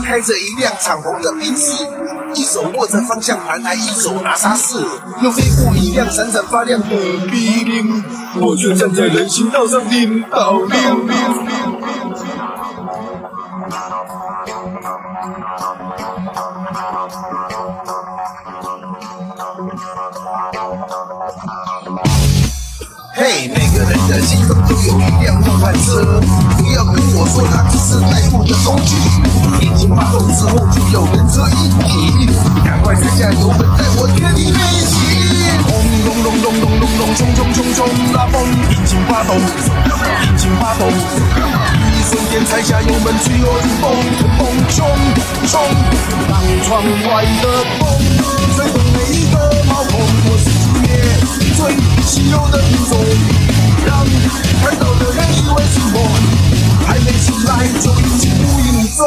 开着一辆敞篷的宾士，一手握着方向盘，还一手拿沙士，又飞过一辆闪闪发亮的 B 零，我却站在人行道上领导铃。嘿，每个人的心中都有一辆梦幻车，不要跟我说它只是代步。擎发动之后就有人车一体，赶快踩下油门，带我全力飞行。轰隆隆隆隆隆隆，冲冲冲冲，拉风！引擎发动，引擎发动，一瞬间踩下油门，吹我劲风，风冲冲，让窗外的风吹动每一个毛孔，我是今夜最稀有的品种，让看到的人以为是梦，还没醒来就已经无影无踪。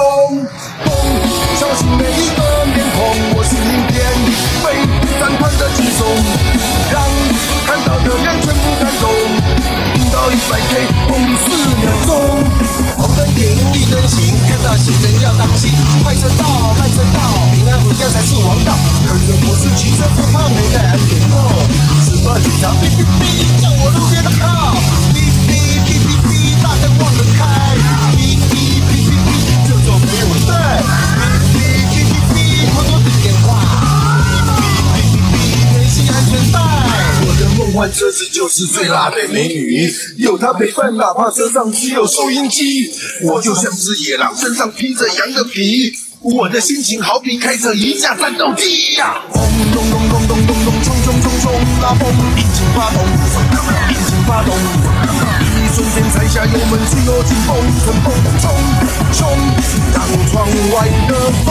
红灯停，绿灯行，看到行人要当心，快车道，慢车道，平安回家才是王道。可是我是骑车不怕没带安全帽。乱叫，哔哔哔，我的梦幻车子就是最辣的美女，有她陪伴，哪怕车上只有收音机，我就像只野狼，身上披着羊的皮，我的心情好比开着一架战斗机呀，轰隆隆隆隆隆隆，冲冲冲冲。拉风，引擎发动，引擎发动，一瞬间踩下油门，吹落劲风，乘风冲冲，让窗外的风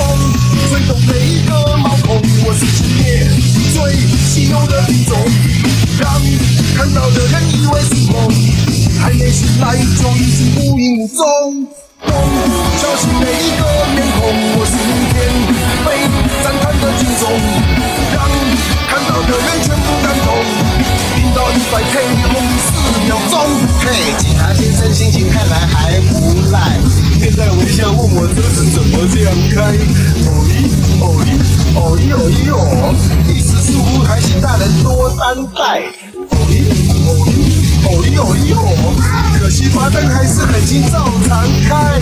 吹动每一个毛孔。我是今夜最稀有的品种，心情看来还不赖，面带微笑问我车子怎么这样开。哦咦哦咦哦咦哦咦哦，意思似乎还请大人多担待。哦咦哦咦哦咦哦咦哦，可惜罚单还是很轻照常开。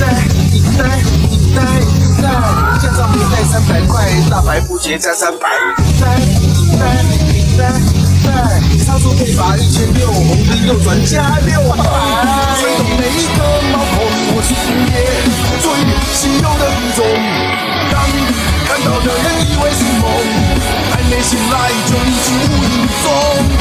呆呆呆呆，驾照没带三百块，大白不结加三百。呆呆呆。操作一把一千六，红的又转加六百。吹动每一个毛孔，我是星夜最稀有的雨种。当你看到的人以为是梦，还没醒来就已经无影踪。